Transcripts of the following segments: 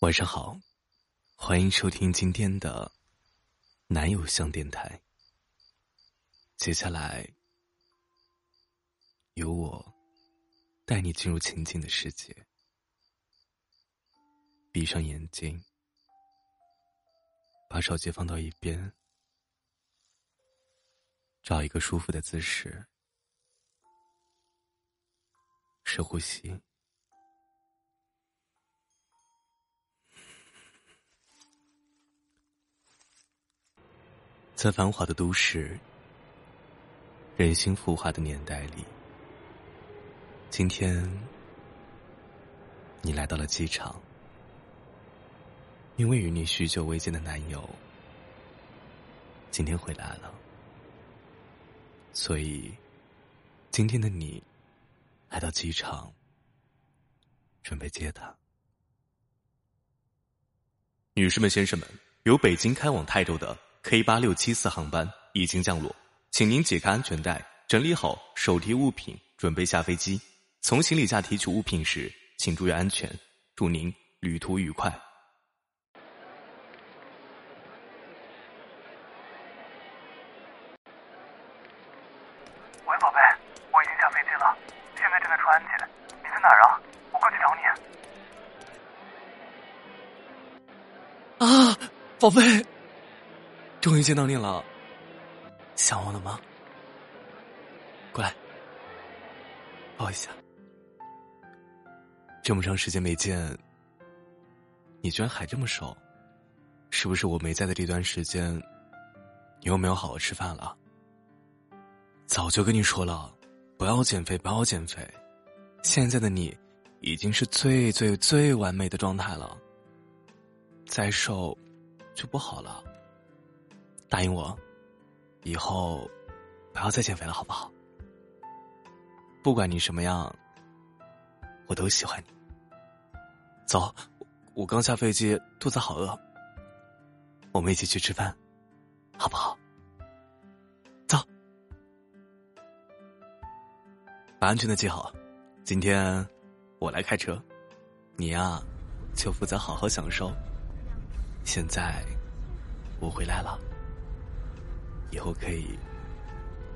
晚上好，欢迎收听今天的男友向电台。接下来，由我带你进入情景的世界。闭上眼睛，把手机放到一边，找一个舒服的姿势，深呼吸。在繁华的都市、人心浮华的年代里，今天你来到了机场，因为与你许久未见的男友今天回来了，所以今天的你来到机场，准备接他。女士们、先生们，由北京开往泰州的。K 八六七四航班已经降落，请您解开安全带，整理好手提物品，准备下飞机。从行李架提取物品时，请注意安全。祝您旅途愉快。喂，宝贝，我已经下飞机了，现在正在出安检。你在哪儿啊？我过去找你。啊，宝贝。终于见到你了，想我了吗？过来，抱一下。这么长时间没见，你居然还这么瘦，是不是我没在的这段时间，你又没有好好吃饭了？早就跟你说了，不要减肥，不要减肥。现在的你，已经是最最最完美的状态了，再瘦就不好了。答应我，以后不要再减肥了，好不好？不管你什么样，我都喜欢你。走，我刚下飞机，肚子好饿，我们一起去吃饭，好不好？走，把安全带系好。今天我来开车，你呀就负责好好享受。现在我回来了。以后可以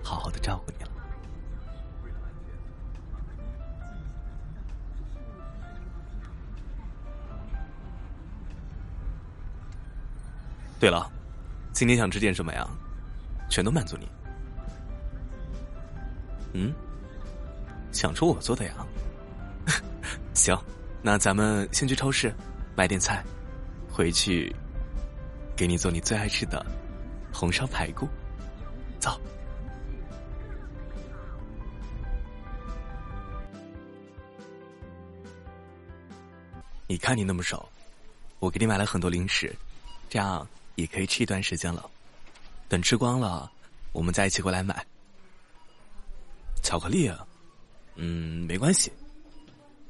好好的照顾你了。对了，今天想吃点什么呀？全都满足你。嗯，想吃我做的呀？行，那咱们先去超市买点菜，回去给你做你最爱吃的红烧排骨。走，你看你那么瘦，我给你买了很多零食，这样也可以吃一段时间了。等吃光了，我们再一起过来买。巧克力，啊嗯，没关系，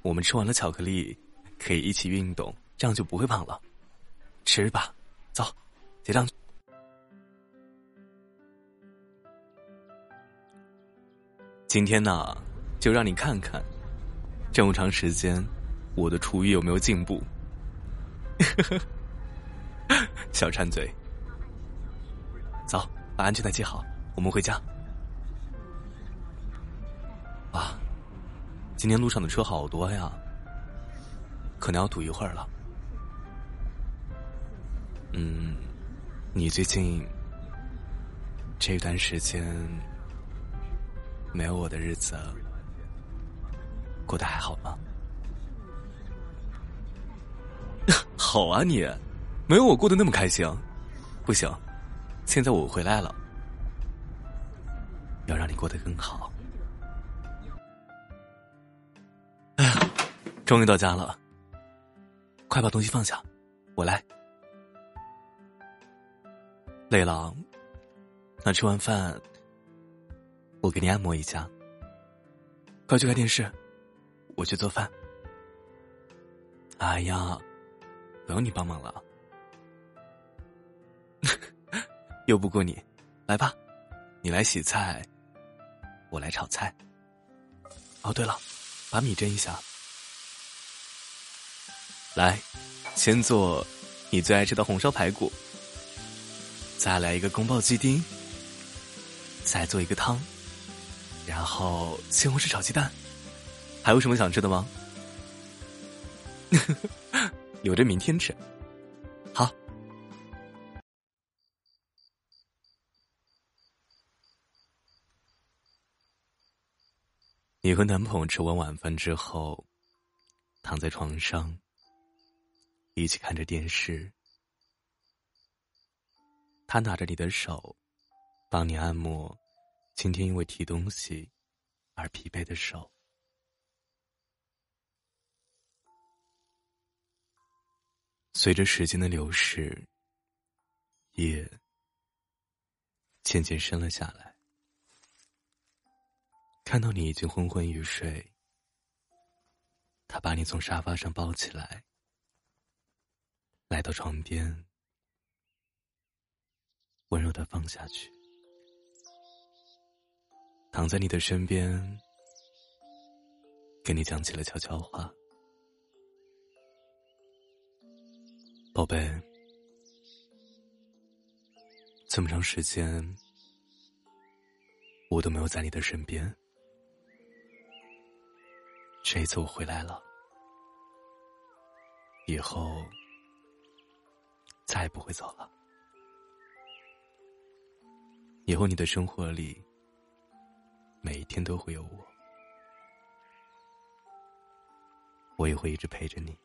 我们吃完了巧克力，可以一起运动，这样就不会胖了。吃吧，走，结账。今天呢，就让你看看，这么长时间，我的厨艺有没有进步？小馋嘴，走，把安全带系好，我们回家。啊，今天路上的车好多呀，可能要堵一会儿了。嗯，你最近这段时间？没有我的日子过得还好吗？好啊，你没有我过得那么开心。不行，现在我回来了，要让你过得更好。哎呀，终于到家了，快把东西放下，我来。累了，那吃完饭。我给你按摩一下，快去看电视，我去做饭。哎呀，不用你帮忙了，又不过你，来吧，你来洗菜，我来炒菜。哦，对了，把米蒸一下。来，先做你最爱吃的红烧排骨，再来一个宫保鸡丁，再做一个汤，然后西红柿炒鸡蛋。还有什么想吃的吗？留着明天吃。好。你和男朋友吃完晚饭之后，躺在床上，一起看着电视。他拿着你的手，帮你按摩今天因为提东西而疲惫的手。随着时间的流逝，夜渐渐深了下来。看到你已经昏昏欲睡，他把你从沙发上抱起来，来到床边，温柔的放下去，躺在你的身边，跟你讲起了悄悄话。宝贝，这么长时间，我都没有在你的身边。这一次我回来了，以后再也不会走了。以后你的生活里，每一天都会有我，我也会一直陪着你。